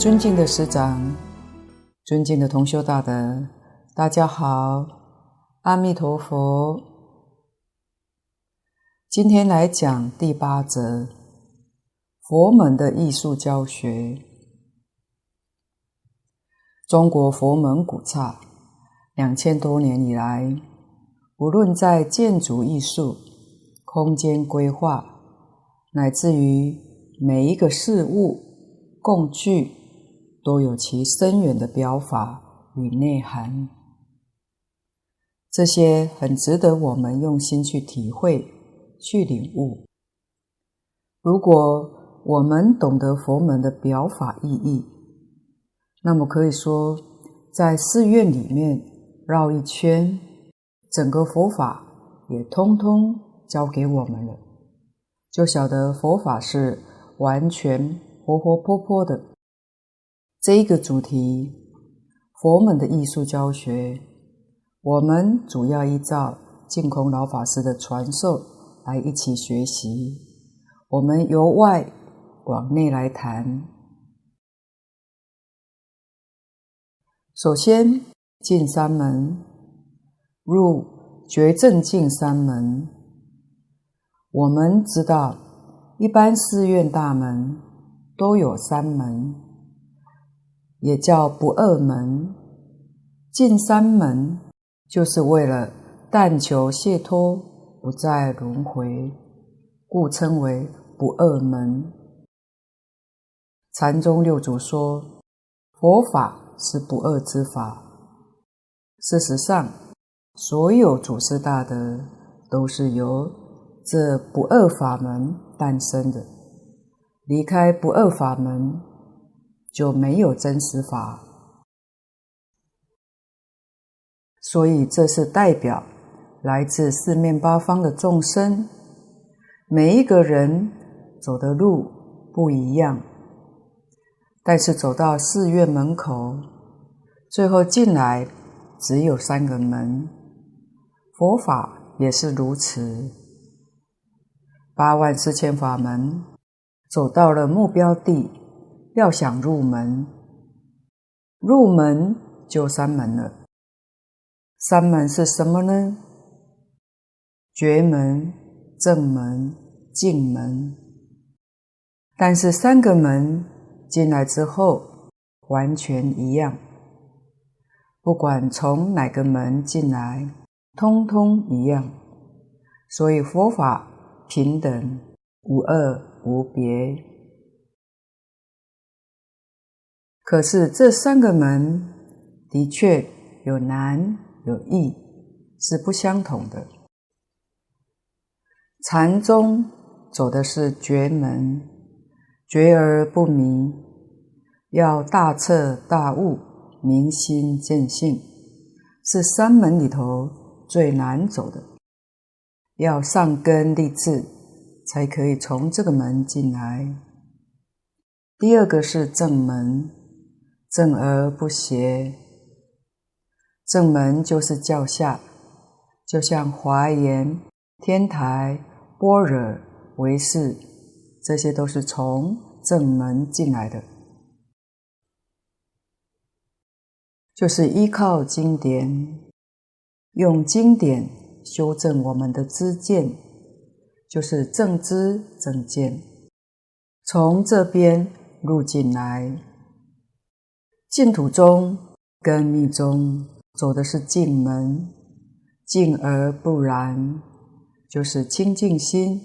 尊敬的师长，尊敬的同修大德，大家好，阿弥陀佛。今天来讲第八则，佛门的艺术教学。中国佛门古刹，两千多年以来，无论在建筑艺术、空间规划，乃至于每一个事物。共具都有其深远的表法与内涵，这些很值得我们用心去体会、去领悟。如果我们懂得佛门的表法意义，那么可以说，在寺院里面绕一圈，整个佛法也通通交给我们了，就晓得佛法是完全。活活泼泼的这一个主题，佛门的艺术教学，我们主要依照净空老法师的传授来一起学习。我们由外往内来谈。首先进三门，入觉正进三门。我们知道，一般寺院大门。都有三门，也叫不二门。进三门，就是为了但求解脱，不再轮回，故称为不二门。禅宗六祖说，佛法是不二之法。事实上，所有祖师大德都是由这不二法门诞生的。离开不二法门，就没有真实法。所以，这是代表来自四面八方的众生，每一个人走的路不一样，但是走到寺院门口，最后进来只有三个门。佛法也是如此，八万四千法门。走到了目标地，要想入门，入门就三门了。三门是什么呢？觉门、正门、净门。但是三个门进来之后，完全一样。不管从哪个门进来，通通一样。所以佛法平等无二。无别，可是这三个门的确有难有易，是不相同的。禅宗走的是绝门，绝而不迷，要大彻大悟，明心见性，是三门里头最难走的，要上根立志。才可以从这个门进来。第二个是正门，正而不邪。正门就是教下，就像华严、天台、般若、唯识，这些都是从正门进来的，就是依靠经典，用经典修正我们的知见。就是正知正见，从这边入进来，净土宗跟密宗走的是净门，净而不染，就是清净心。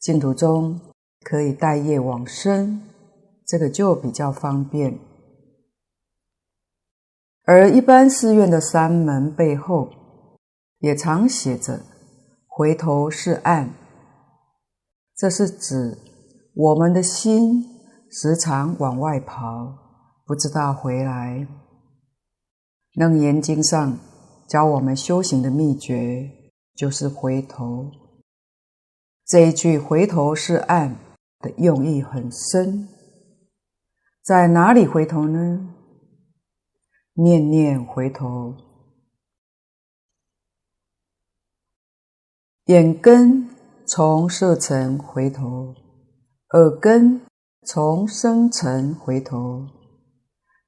净土宗可以带业往生，这个就比较方便。而一般寺院的三门背后，也常写着。回头是岸，这是指我们的心时常往外跑，不知道回来。楞严经上教我们修行的秘诀就是回头。这一句“回头是岸”的用意很深，在哪里回头呢？念念回头。眼根从色尘回头，耳根从生尘回头，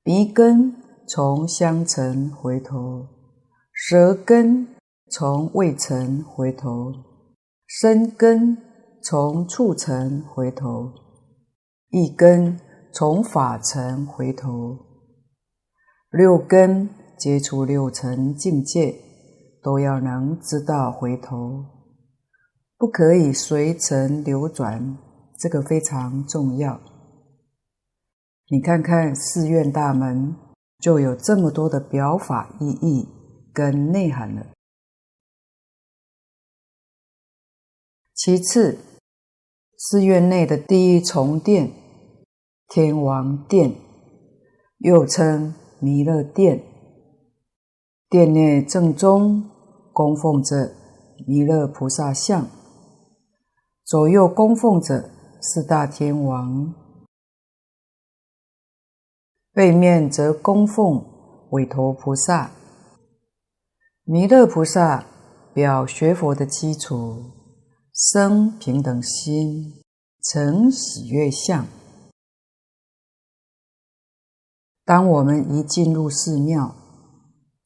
鼻根从香尘回头，舌根从味尘回头，身根从触尘回头，意根从法尘回头，六根接触六尘境界，都要能知道回头，不可以随尘流转。这个非常重要。你看看寺院大门，就有这么多的表法意义跟内涵了。其次，寺院内的第一重殿——天王殿，又称弥勒殿，殿内正中供奉着弥勒菩萨像，左右供奉着。四大天王，背面则供奉韦驮菩萨。弥勒菩萨表学佛的基础，生平等心，成喜悦相。当我们一进入寺庙，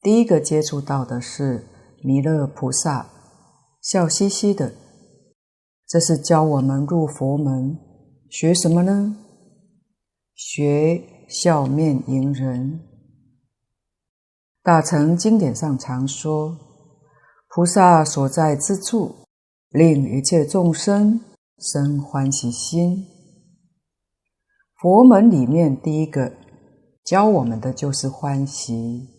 第一个接触到的是弥勒菩萨，笑嘻嘻的。这是教我们入佛门学什么呢？学笑面迎人。大乘经典上常说，菩萨所在之处，令一切众生生欢喜心。佛门里面第一个教我们的就是欢喜，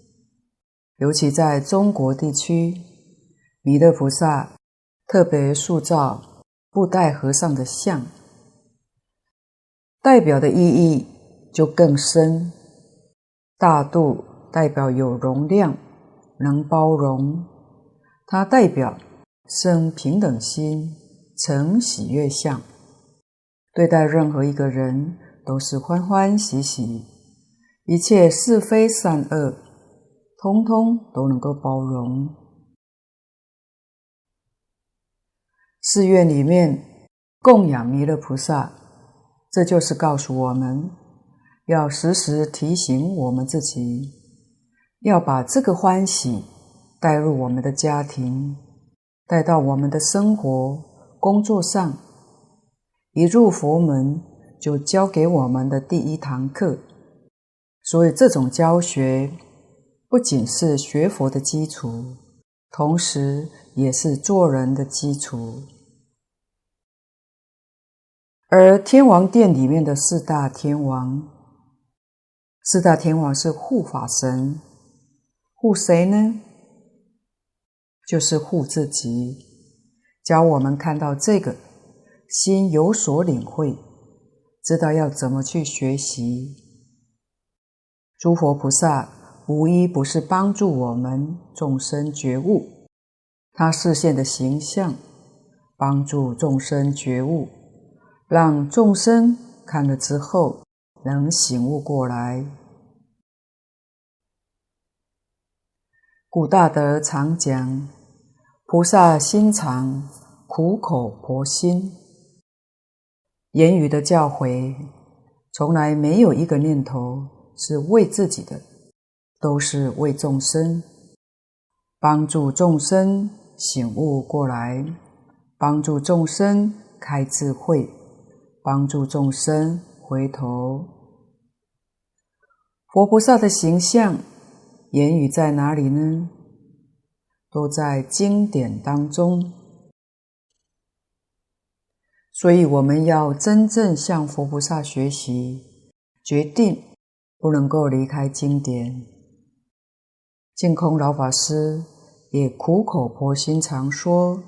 尤其在中国地区，弥勒菩萨特别塑造。布袋和尚的像，代表的意义就更深。大度代表有容量，能包容；它代表生平等心，成喜悦相。对待任何一个人都是欢欢喜喜，一切是非善恶，通通都能够包容。寺院里面供养弥勒菩萨，这就是告诉我们要时时提醒我们自己，要把这个欢喜带入我们的家庭，带到我们的生活、工作上。一入佛门就教给我们的第一堂课，所以这种教学不仅是学佛的基础，同时也是做人的基础。而天王殿里面的四大天王，四大天王是护法神，护谁呢？就是护自己，教我们看到这个，心有所领会，知道要怎么去学习。诸佛菩萨无一不是帮助我们众生觉悟，他示现的形象，帮助众生觉悟。让众生看了之后能醒悟过来。古大德常讲：“菩萨心肠，苦口婆心。”言语的教诲，从来没有一个念头是为自己的，都是为众生，帮助众生醒悟过来，帮助众生开智慧。帮助众生回头，佛菩萨的形象、言语在哪里呢？都在经典当中。所以我们要真正向佛菩萨学习，决定不能够离开经典。净空老法师也苦口婆心常说，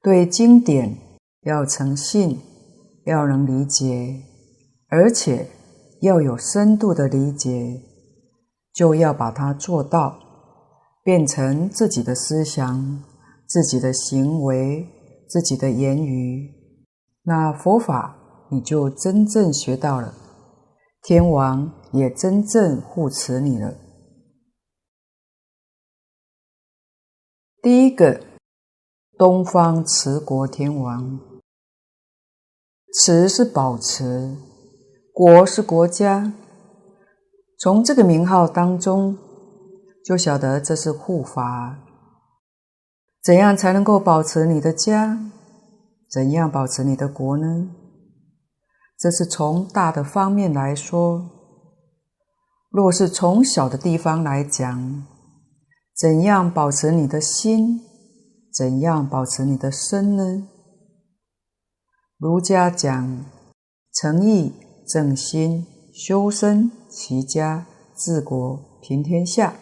对经典要诚信。要能理解，而且要有深度的理解，就要把它做到，变成自己的思想、自己的行为、自己的言语。那佛法你就真正学到了，天王也真正护持你了。第一个，东方持国天王。持是保持，国是国家，从这个名号当中就晓得这是护法。怎样才能够保持你的家？怎样保持你的国呢？这是从大的方面来说。若是从小的地方来讲，怎样保持你的心？怎样保持你的身呢？儒家讲诚意。正心、修身、齐家、治国、平天下，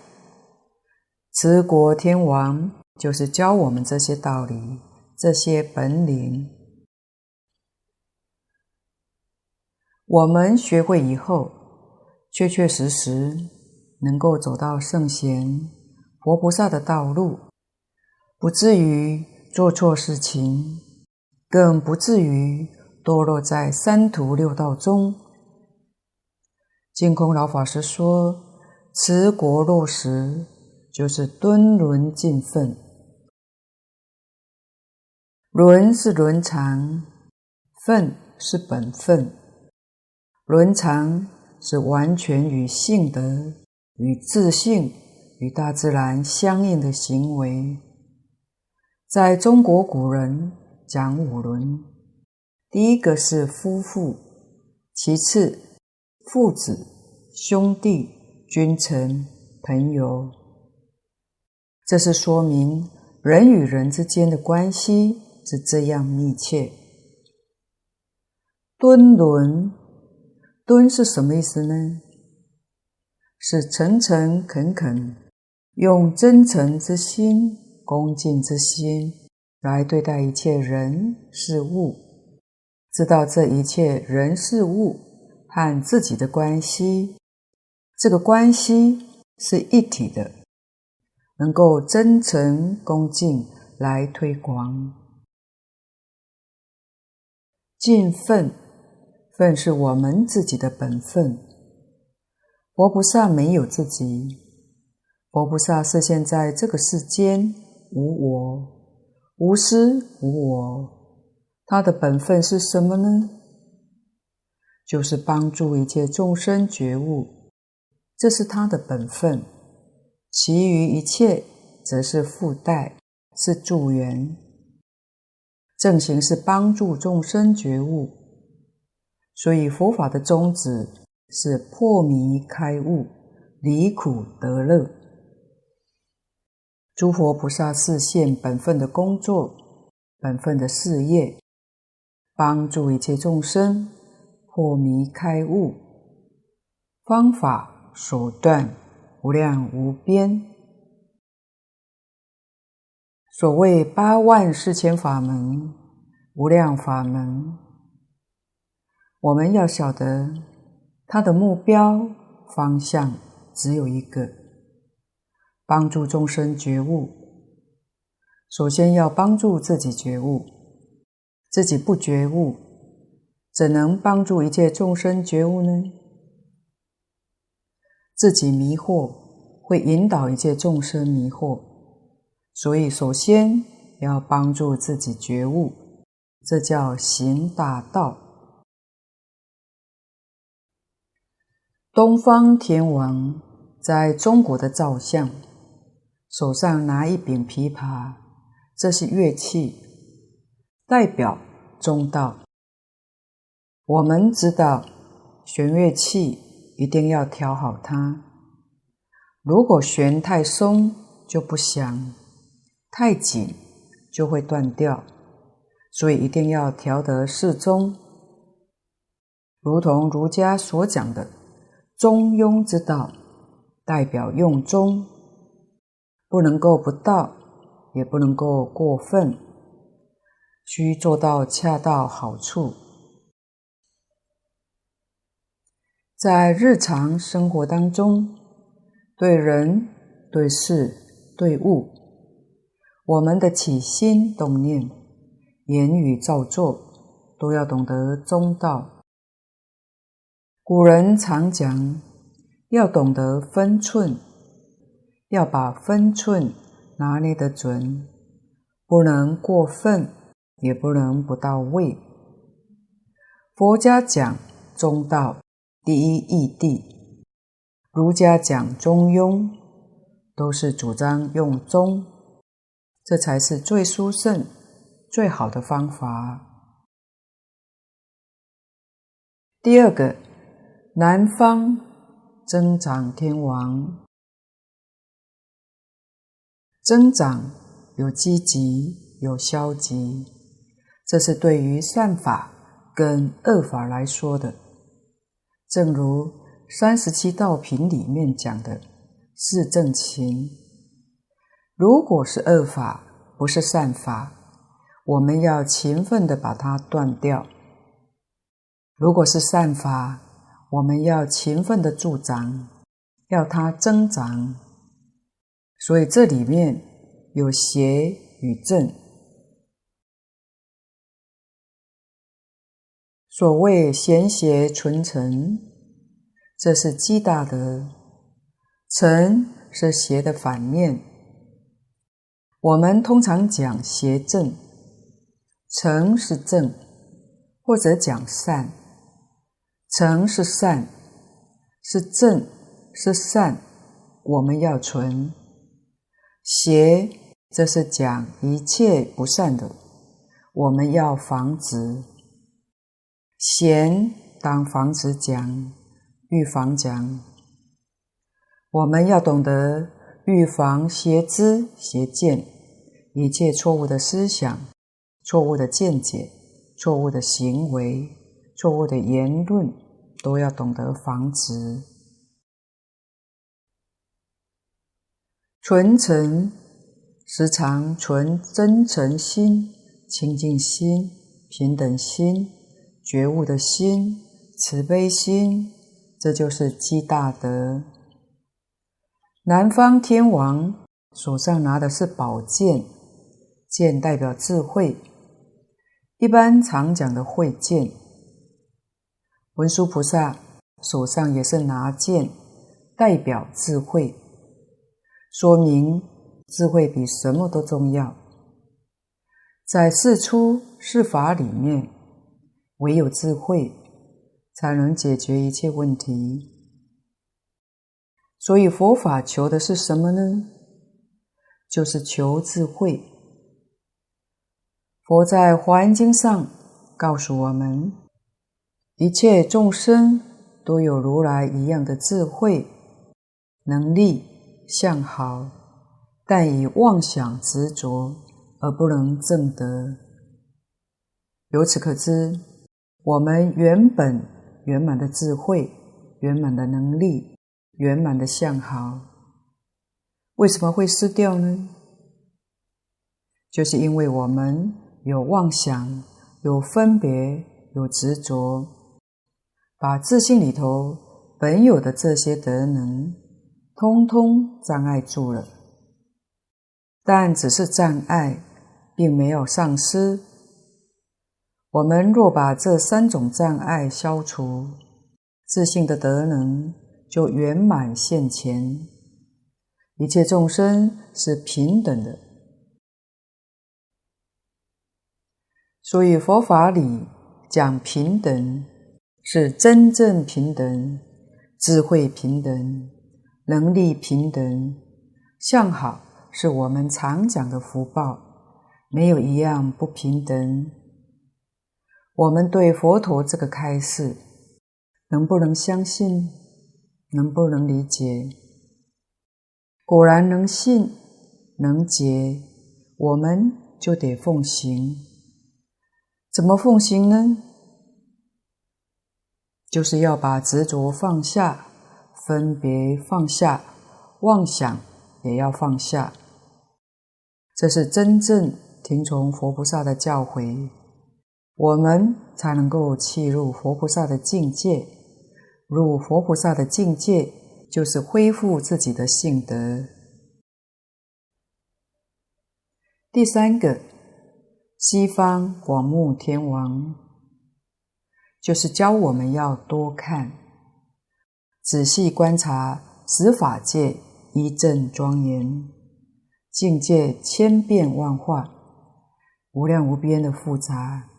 持国天王就是教我们这些道理、这些本领。我们学会以后，确确实实能够走到圣贤、佛菩萨的道路，不至于做错事情，更不至于。堕落在三途六道中。净空老法师说：“持国落实，就是敦伦尽分。伦是伦常，分是本分。伦常是完全与性德、与自性、与大自然相应的行为。在中国古人讲五伦。”第一个是夫妇，其次父子、兄弟、君臣、朋友。这是说明人与人之间的关系是这样密切。敦伦，敦是什么意思呢？是诚诚恳恳，用真诚之心、恭敬之心来对待一切人事物。知道这一切人事物和自己的关系，这个关系是一体的，能够真诚恭敬来推广。敬份，份是我们自己的本分。佛菩萨没有自己，佛菩萨是现在这个世间无我，无私无我。他的本分是什么呢？就是帮助一切众生觉悟，这是他的本分。其余一切则是附带，是助缘。正行是帮助众生觉悟，所以佛法的宗旨是破迷开悟，离苦得乐。诸佛菩萨是现本分的工作，本分的事业。帮助一切众生破迷开悟，方法手段无量无边。所谓八万四千法门，无量法门。我们要晓得，他的目标方向只有一个：帮助众生觉悟。首先要帮助自己觉悟。自己不觉悟，怎能帮助一切众生觉悟呢？自己迷惑，会引导一切众生迷惑。所以，首先要帮助自己觉悟，这叫行大道。东方天王在中国的造像，手上拿一柄琵琶，这是乐器。代表中道，我们知道弦乐器一定要调好它。如果弦太松就不响，太紧就会断掉，所以一定要调得适中。如同儒家所讲的中庸之道，代表用中，不能够不到，也不能够过分。需做到恰到好处，在日常生活当中，对人、对事、对物，我们的起心动念、言语造作，都要懂得中道。古人常讲，要懂得分寸，要把分寸拿捏得准，不能过分。也不能不到位。佛家讲中道，第一义谛。儒家讲中庸，都是主张用中，这才是最殊胜、最好的方法。第二个，南方增长天王，增长有积极，有消极，这是对于善法跟恶法来说的。正如三十七道品里面讲的是正勤，如果是恶法，不是善法，我们要勤奋地把它断掉。如果是善法，我们要勤奋的助长，要它增长。所以这里面有邪与正。所谓贤邪纯成，这是积大德。成是邪的反面。我们通常讲邪正，成是正，或者讲善。成是善，是正，是善，我们要存；邪，这是讲一切不善的，我们要防止。贤当防止讲，预防讲。我们要懂得预防邪知邪见，一切错误的思想、错误的见解、错误的行为。错误的言论都要懂得防止。纯诚，时常存真诚心、清净心、平等心、觉悟的心、慈悲心，这就是积大德。南方天王手上拿的是宝剑，剑代表智慧，一般常讲的慧剑。文殊菩萨手上也是拿剑，代表智慧，说明智慧比什么都重要。在世出世法里面，唯有智慧才能解决一切问题。所以佛法求的是什么呢？就是求智慧。佛在《华严经》上告诉我们。一切众生都有如来一样的智慧、能力、相好，但以妄想执着而不能证得。由此可知，我们原本圆满的智慧、圆满的能力、圆满的相好，为什么会失掉呢？就是因为我们有妄想、有分别、有执着。把自信里头本有的这些德能，通通障碍住了。但只是障碍，并没有丧失。我们若把这三种障碍消除，自信的德能就圆满现前。一切众生是平等的，所以佛法里讲平等。是真正平等，智慧平等，能力平等，相好是我们常讲的福报，没有一样不平等。我们对佛陀这个开示，能不能相信？能不能理解？果然能信，能解，我们就得奉行。怎么奉行呢？就是要把执着放下，分别放下，妄想也要放下。这是真正听从佛菩萨的教诲，我们才能够契入佛菩萨的境界。入佛菩萨的境界，就是恢复自己的性德。第三个，西方广目天王。就是教我们要多看，仔细观察十法界一正庄严，境界千变万化，无量无边的复杂，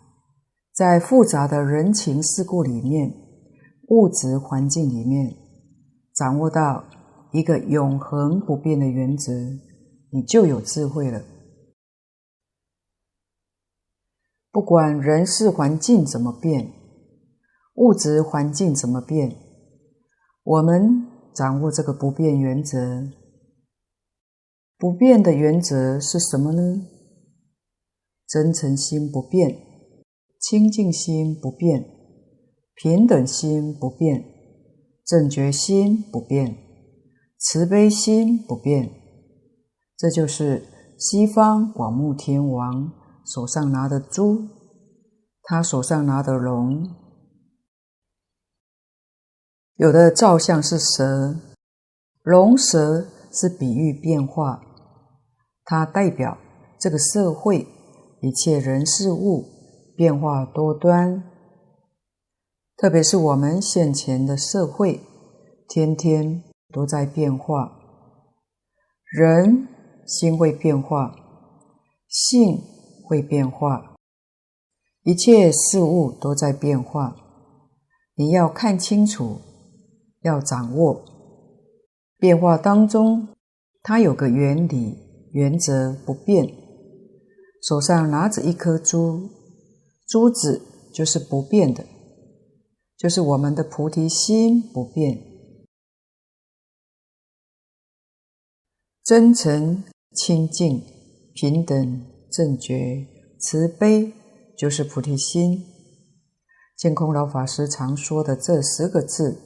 在复杂的人情世故里面，物质环境里面，掌握到一个永恒不变的原则，你就有智慧了。不管人事环境怎么变，物质环境怎么变，我们掌握这个不变原则。不变的原则是什么呢？真诚心不变，清净心不变。平等心不变，正觉心不变，慈悲心不变，这就是西方广目天王手上拿的珠，他手上拿的龙。有的造像是蛇，龙蛇是比喻变化，它代表这个社会一切人事物变化多端。特别是我们现前的社会，天天都在变化，人心会变化，性会变化，一切事物都在变化。你要看清楚，要掌握变化当中，它有个原理、原则不变。手上拿着一颗珠，珠子就是不变的。就是我们的菩提心不变，真诚、清净、平等、正觉、慈悲，就是菩提心。净空老法师常说的这十个字，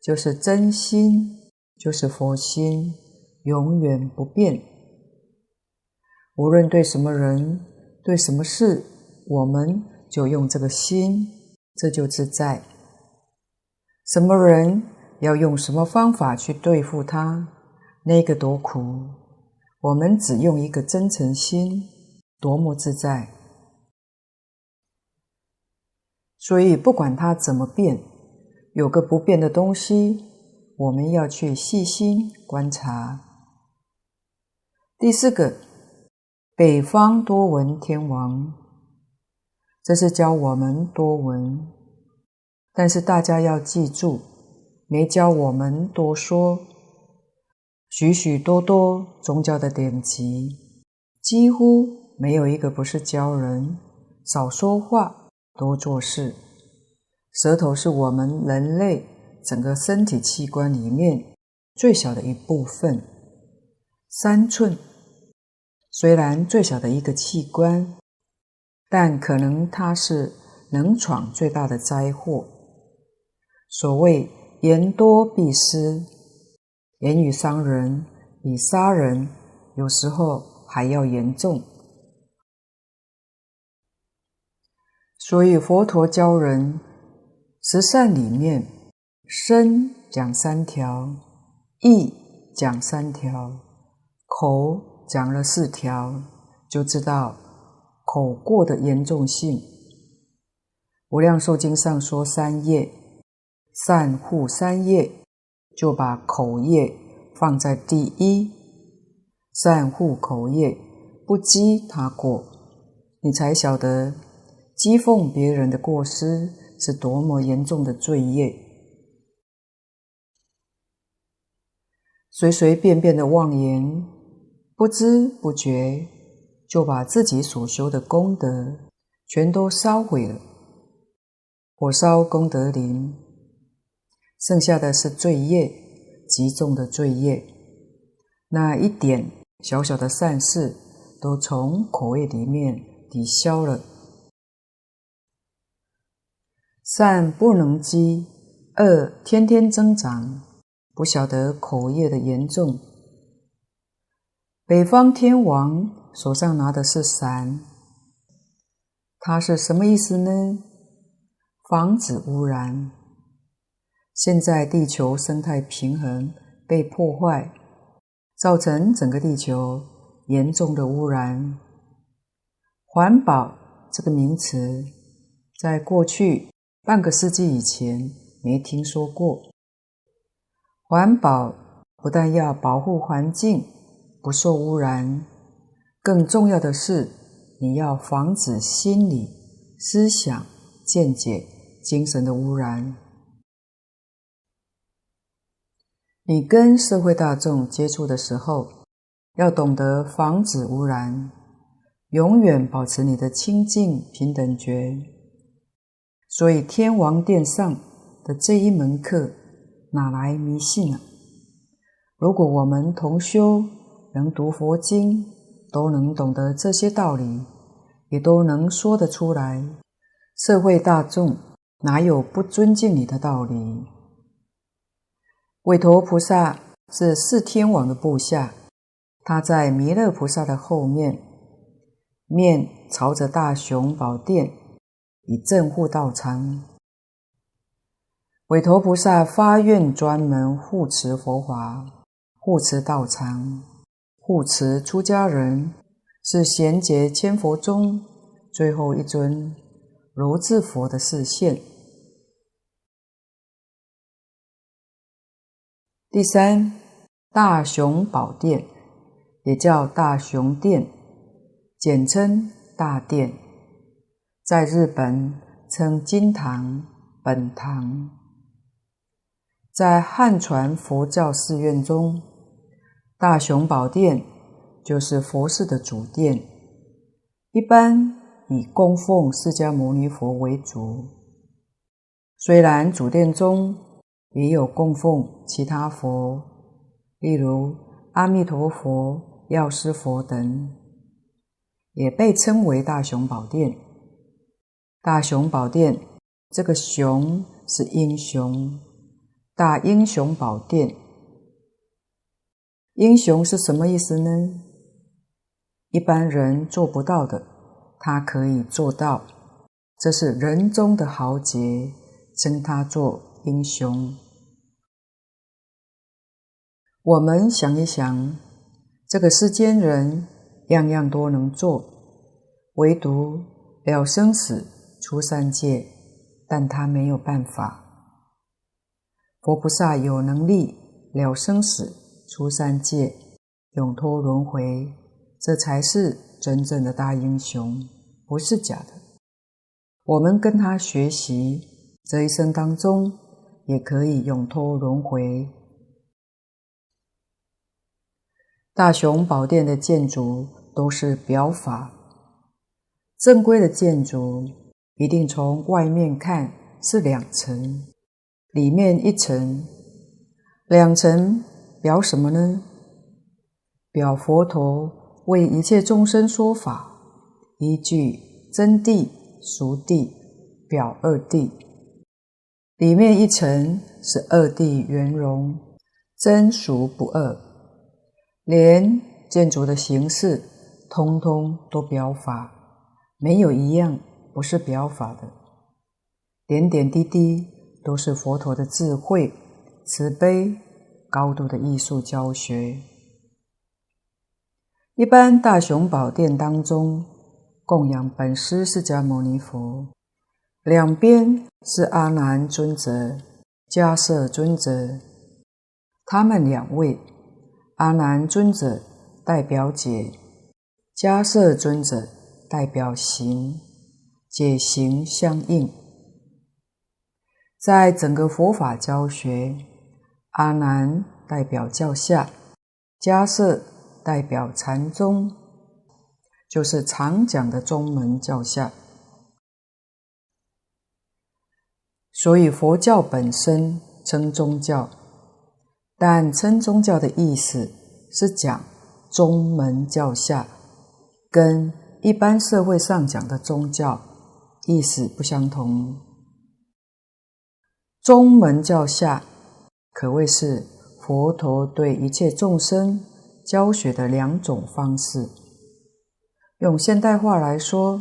就是真心，就是佛心，永远不变。无论对什么人，对什么事，我们就用这个心，这就自在。什么人要用什么方法去对付他，那个多苦。我们只用一个真诚心，多么自在。所以不管他怎么变，有个不变的东西，我们要去细心观察。第四个，北方多闻天王，这是教我们多闻。但是大家要记住，没教我们多说。许许多多宗教的典籍，几乎没有一个不是教人少说话，多做事。舌头是我们人类整个身体器官里面最小的一部分，三寸。虽然最小的一个器官，但可能它是能闯最大的灾祸。所谓言多必失，言语伤人比杀人有时候还要严重。所以佛陀教人十善里面，身讲三条，意讲三条，口讲了四条，就知道口过的严重性。无量寿经上说三业。善护三业，就把口业放在第一。善护口业，不讥他过，你才晓得讥讽别人的过失是多么严重的罪业。随随便便的妄言，不知不觉就把自己所修的功德全都烧毁了，火烧功德林。剩下的是罪业，极重的罪业。那一点小小的善事，都从口业里面抵消了。善不能积，恶天天增长，不晓得口业的严重。北方天王手上拿的是伞，它是什么意思呢？防止污染。现在地球生态平衡被破坏，造成整个地球严重的污染。环保这个名词，在过去半个世纪以前没听说过。环保不但要保护环境不受污染，更重要的是你要防止心理、思想、见解、精神的污染。你跟社会大众接触的时候，要懂得防止污染，永远保持你的清净平等觉。所以天王殿上的这一门课，哪来迷信啊？如果我们同修能读佛经，都能懂得这些道理，也都能说得出来，社会大众哪有不尊敬你的道理？韦陀菩萨是四天王的部下，他在弥勒菩萨的后面，面朝着大雄宝殿，以镇护道场。韦陀菩萨发愿专门护持佛法，护持道场，护持出家人，是贤劫千佛中最后一尊如智佛的视线。第三，大雄宝殿，也叫大雄殿，简称大殿，在日本称金堂、本堂。在汉传佛教寺院中，大雄宝殿就是佛寺的主殿，一般以供奉释迦牟尼佛为主。虽然主殿中，也有供奉其他佛，例如阿弥陀佛、药师佛等，也被称为大雄宝殿。大雄宝殿这个“雄”是英雄，大英雄宝殿。英雄是什么意思呢？一般人做不到的，他可以做到，这是人中的豪杰，称他做。英雄，我们想一想，这个世间人样样都能做，唯独了生死、出三界，但他没有办法。佛菩萨有能力了生死、出三界、永脱轮回，这才是真正的大英雄，不是假的。我们跟他学习，这一生当中。也可以永脱轮回。大雄宝殿的建筑都是表法，正规的建筑一定从外面看是两层，里面一层，两层表什么呢？表佛陀为一切众生说法，依据真谛、俗谛，表二谛。里面一层是二谛圆融，真俗不二，连建筑的形式通通都表法，没有一样不是表法的。点点滴滴都是佛陀的智慧、慈悲、高度的艺术教学。一般大雄宝殿当中供养本师释迦牟尼佛。两边是阿难尊者、迦叶尊者，他们两位，阿难尊者代表解，迦叶尊者代表行，解行相应。在整个佛法教学，阿难代表教下，迦叶代表禅宗，就是常讲的宗门教下。所以佛教本身称宗教，但称宗教的意思是讲宗门教下，跟一般社会上讲的宗教意思不相同。宗门教下可谓是佛陀对一切众生教学的两种方式。用现代话来说，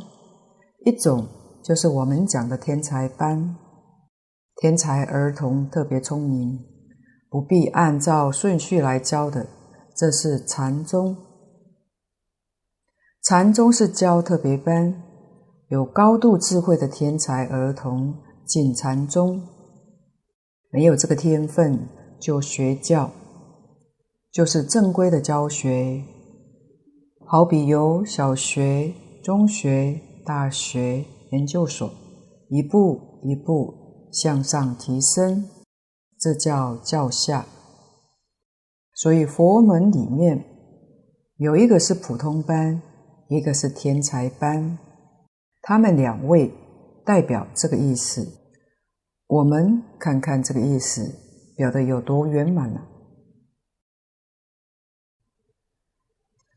一种就是我们讲的天才班。天才儿童特别聪明，不必按照顺序来教的，这是禅宗。禅宗是教特别班，有高度智慧的天才儿童进禅宗，没有这个天分就学教，就是正规的教学。好比由小学、中学、大学、研究所，一步一步。向上提升，这叫教下。所以佛门里面有一个是普通班，一个是天才班，他们两位代表这个意思。我们看看这个意思表得有多圆满了。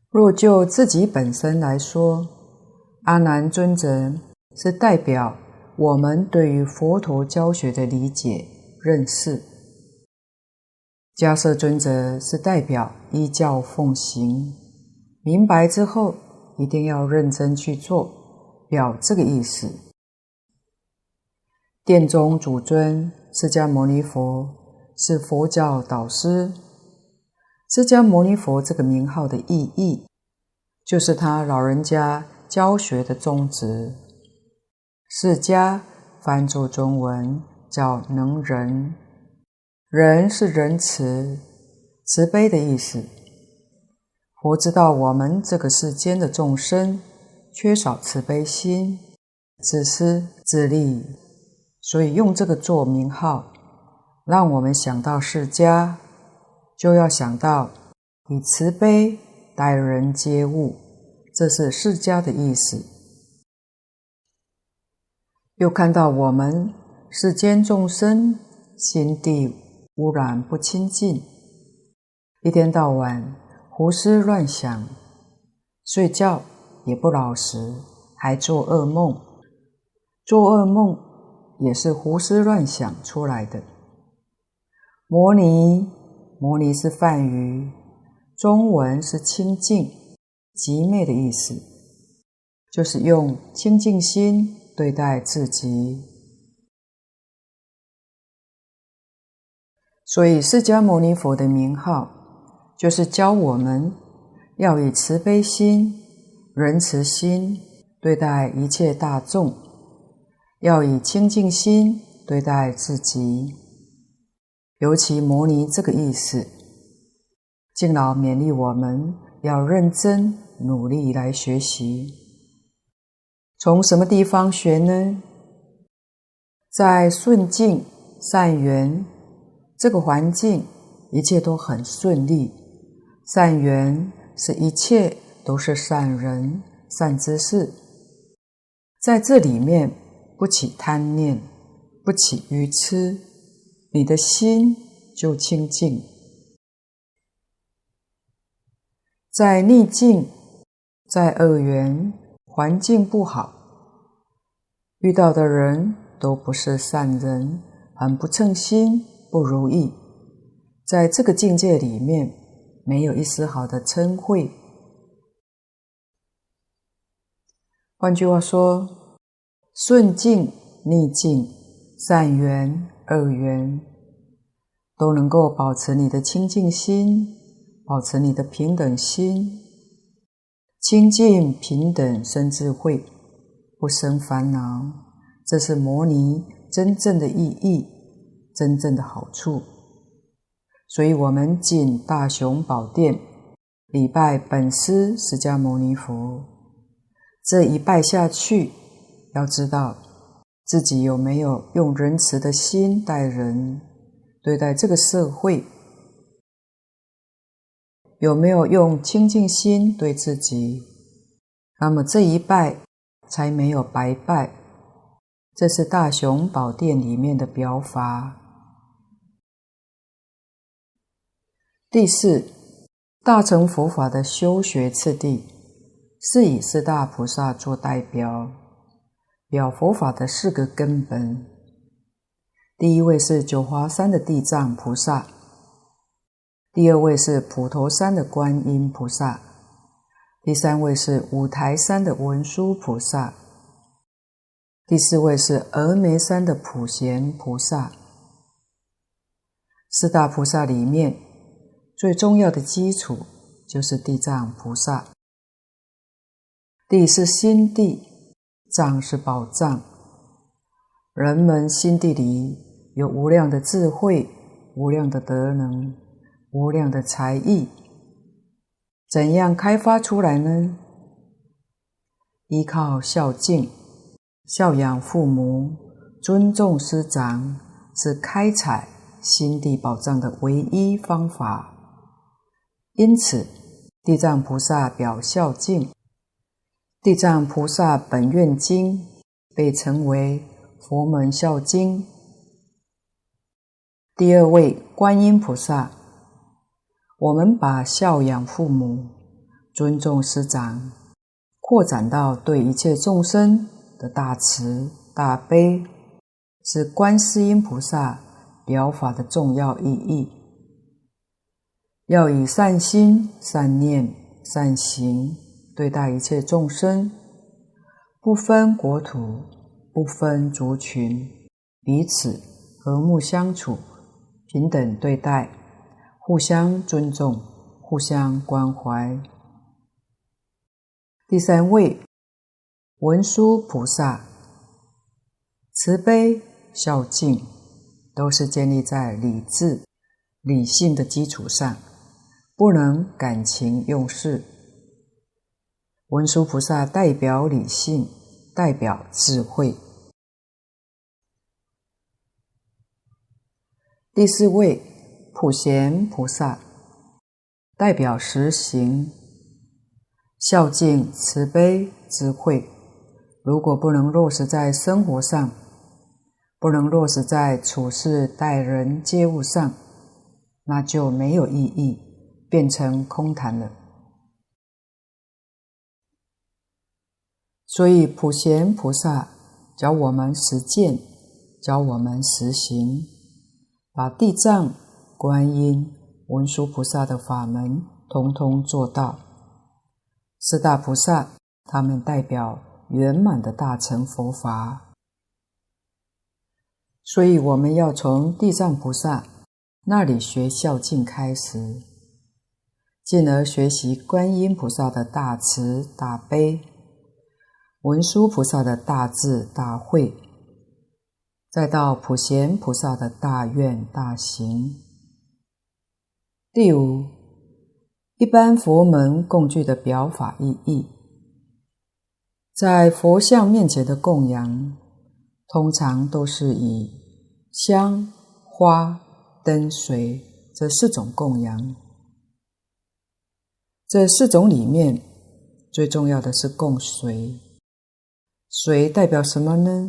若就自己本身来说，阿难尊者是代表我们对于佛陀教学的理解认识；迦叶尊者是代表依教奉行，明白之后一定要认真去做，表这个意思。殿中主尊释迦牟尼佛是佛教导师。释迦牟尼佛这个名号的意义，就是他老人家教学的宗旨。释迦翻作中文叫能仁，仁是仁慈、慈悲的意思。佛知道我们这个世间的众生缺少慈悲心，自私自利，所以用这个做名号，让我们想到释迦。就要想到以慈悲待人接物，这是释迦的意思。又看到我们世间众生心地污染不清净，一天到晚胡思乱想，睡觉也不老实，还做噩梦。做噩梦也是胡思乱想出来的。摩尼。摩尼是梵语，中文是清净、极灭的意思，就是用清净心对待自己。所以，释迦牟尼佛的名号，就是教我们要以慈悲心、仁慈心对待一切大众，要以清净心对待自己。尤其摩尼这个意思，敬老勉励我们要认真努力来学习。从什么地方学呢？在顺境善缘这个环境，一切都很顺利。善缘是一切都是善人、善知识，在这里面不起贪念，不起愚痴。你的心就清净，在逆境，在恶缘，环境不好，遇到的人都不是善人，很不称心，不如意。在这个境界里面，没有一丝好的嗔恚。换句话说，顺境、逆境、善缘。恶缘都能够保持你的清净心，保持你的平等心，清净平等生智慧，不生烦恼，这是摩尼真正的意义，真正的好处。所以，我们进大雄宝殿礼拜本师释迦牟尼佛，这一拜下去，要知道。自己有没有用仁慈的心待人，对待这个社会？有没有用清净心对自己？那么这一拜才没有白拜。这是大雄宝殿里面的表法。第四，大乘佛法的修学次第，是以四大菩萨做代表。表佛法的四个根本，第一位是九华山的地藏菩萨，第二位是普陀山的观音菩萨，第三位是五台山的文殊菩萨，第四位是峨眉山的普贤菩萨。四大菩萨里面最重要的基础就是地藏菩萨，地是心地。藏是宝藏，人们心地里有无量的智慧、无量的德能、无量的才艺，怎样开发出来呢？依靠孝敬、孝养父母、尊重师长，是开采心地宝藏的唯一方法。因此，地藏菩萨表孝敬，《地藏菩萨本愿经》被称为佛门孝经。第二位观音菩萨，我们把孝养父母、尊重师长，扩展到对一切众生的大慈大悲，是观世音菩萨表法的重要意义。要以善心、善念、善行对待一切众生，不分国土，不分族群，彼此和睦相处，平等对待，互相尊重，互相关怀。第三位，文殊菩萨，慈悲、孝敬，都是建立在理智、理性的基础上。不能感情用事。文殊菩萨代表理性，代表智慧。第四位普贤菩萨代表实行，孝敬、慈悲、智慧。如果不能落实在生活上，不能落实在处事待人接物上，那就没有意义。变成空谈了。所以普贤菩萨教我们实践，教我们实行，把地藏、观音、文殊菩萨的法门通通做到。四大菩萨，他们代表圆满的大乘佛法。所以我们要从地藏菩萨那里学孝敬开始。进而学习观音菩萨的大慈大悲，文殊菩萨的大智大慧，再到普贤菩萨的大愿大行。第五，一般佛门供具的表法意义，在佛像面前的供养，通常都是以香、花、灯、水这四种供养。这四种里面，最重要的是供水。水代表什么呢？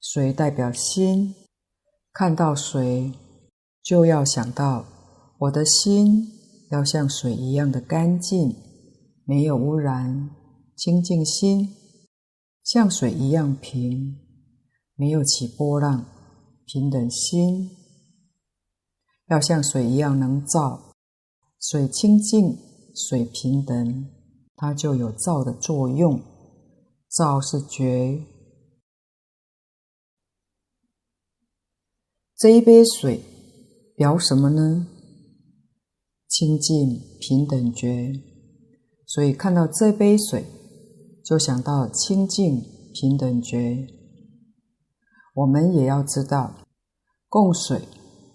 水代表心。看到水，就要想到我的心要像水一样的干净，没有污染，清净心，像水一样平，没有起波浪，平等心，要像水一样能照。水清净，水平等，它就有照的作用。照是觉。这一杯水表什么呢？清净平等觉。所以看到这杯水，就想到清净平等觉。我们也要知道，供水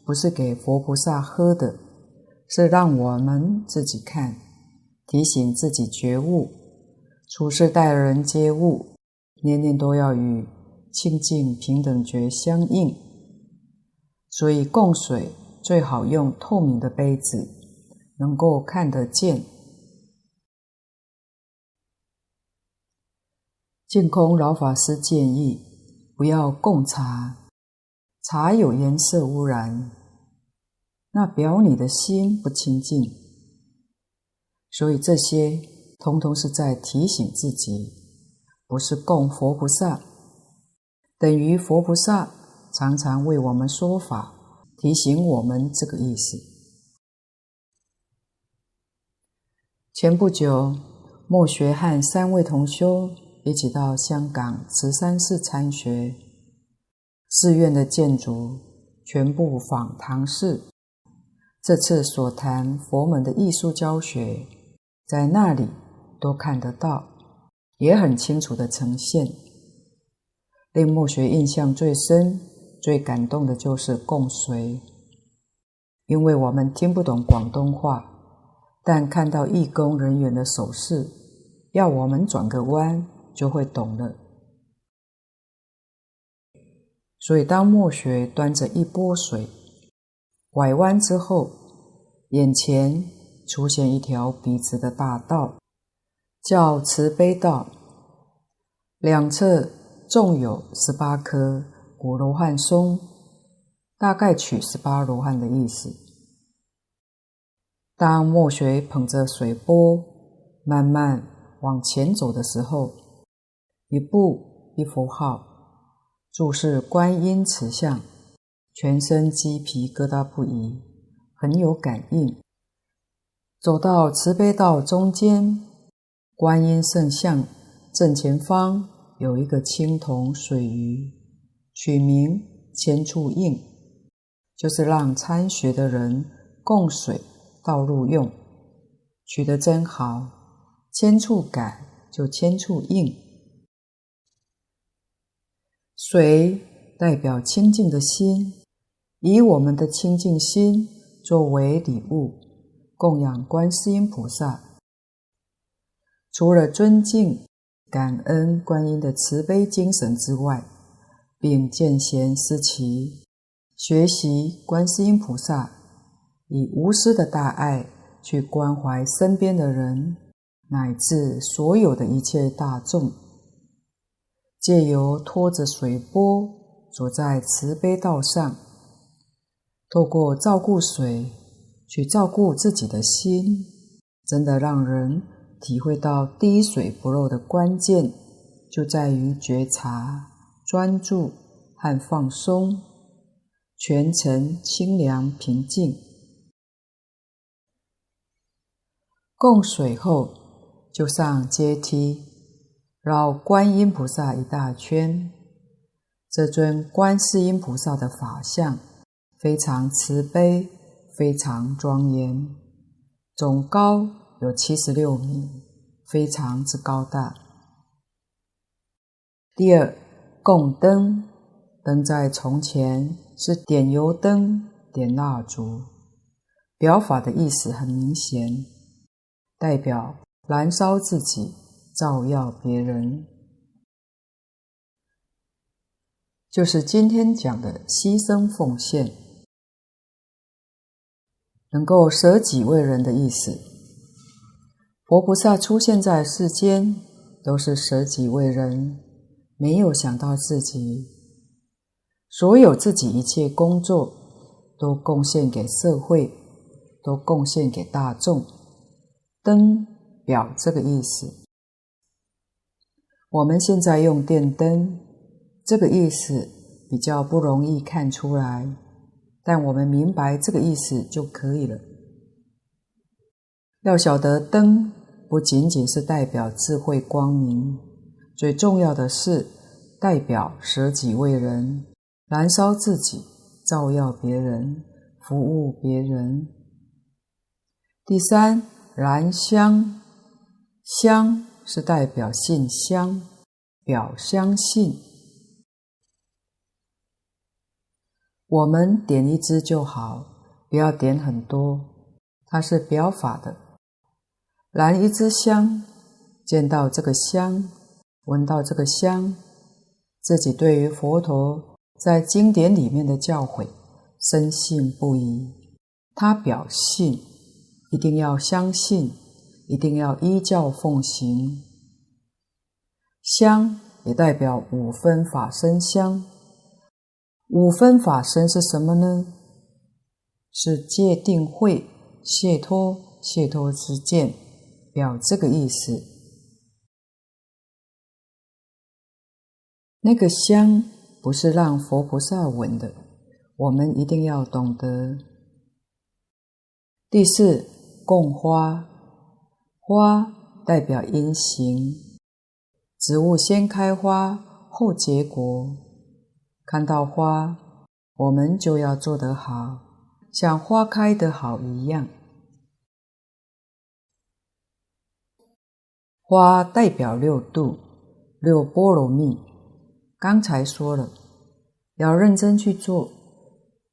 不是给佛菩萨喝的。是让我们自己看，提醒自己觉悟，处事待人接物，念念都要与清净平等觉相应。所以供水最好用透明的杯子，能够看得见。净空老法师建议，不要供茶，茶有颜色污染。那表你的心不清净，所以这些通通是在提醒自己，不是供佛菩萨，等于佛菩萨常常为我们说法，提醒我们这个意思。前不久，莫学和三位同修一起到香港慈山寺参学，寺院的建筑全部仿唐式。这次所谈佛门的艺术教学，在那里都看得到，也很清楚的呈现。令墨学印象最深、最感动的就是供水，因为我们听不懂广东话，但看到义工人员的手势，要我们转个弯就会懂了。所以当墨学端着一钵水。拐弯之后，眼前出现一条笔直的大道，叫慈悲道，两侧种有十八棵古罗汉松，大概取十八罗汉的意思。当墨水捧着水钵慢慢往前走的时候，一步一符号，注视观音慈像，全身鸡皮疙瘩不已，很有感应。走到慈悲道中间，观音圣像正前方有一个青铜水盂，取名千处应，就是让参学的人供水。道路用，取得真好，千处感就千处应。水代表清净的心，以我们的清净心作为礼物，供养观世音菩萨。除了尊敬、感恩观音的慈悲精神之外，并见贤思齐，学习观世音菩萨。以无私的大爱去关怀身边的人，乃至所有的一切大众，借由拖着水波走在慈悲道上，透过照顾水去照顾自己的心，真的让人体会到滴水不漏的关键，就在于觉察、专注和放松，全程清凉平静。供水后，就上阶梯，绕观音菩萨一大圈。这尊观世音菩萨的法相非常慈悲，非常庄严，总高有七十六米，非常之高大。第二，供灯，灯在从前是点油灯、点蜡烛，表法的意思很明显。代表燃烧自己，照耀别人，就是今天讲的牺牲奉献，能够舍己为人的意思。佛菩萨出现在世间，都是舍己为人，没有想到自己，所有自己一切工作都贡献给社会，都贡献给大众。灯表这个意思，我们现在用电灯，这个意思比较不容易看出来，但我们明白这个意思就可以了。要晓得灯不仅仅是代表智慧光明，最重要的是代表舍己为人，燃烧自己，照耀别人，服务别人。第三。燃香，香是代表信香，表相信。我们点一支就好，不要点很多，它是表法的。燃一支香，见到这个香，闻到这个香，自己对于佛陀在经典里面的教诲深信不疑，他表信。一定要相信，一定要依教奉行。香也代表五分法身香。五分法身是什么呢？是戒定慧、解脱、解脱之见，表这个意思。那个香不是让佛菩萨闻的，我们一定要懂得。第四。供花，花代表因行，植物先开花后结果。看到花，我们就要做得好，像花开得好一样。花代表六度、六波罗蜜。刚才说了，要认真去做，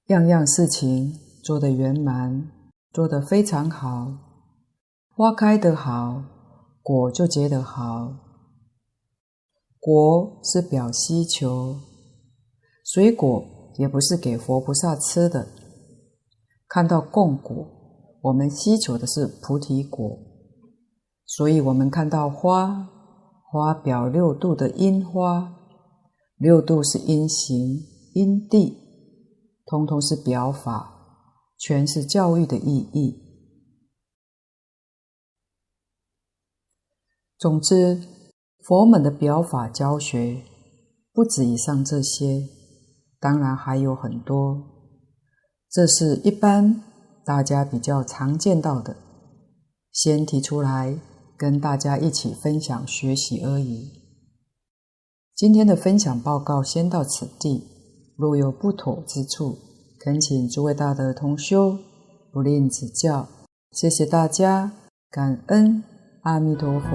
样样事情做得圆满。做得非常好，花开得好，果就结得好。果是表希求，水果也不是给佛菩萨吃的。看到供果，我们希求的是菩提果，所以我们看到花，花表六度的因花，六度是因行、因地，通通是表法，全是教育的意义。总之，佛门的表法教学不止以上这些，当然还有很多。这是一般大家比较常见到的，先提出来跟大家一起分享学习而已。今天的分享报告先到此地，若有不妥之处，恳请诸位大德同修不吝指教。谢谢大家，感恩阿弥陀佛。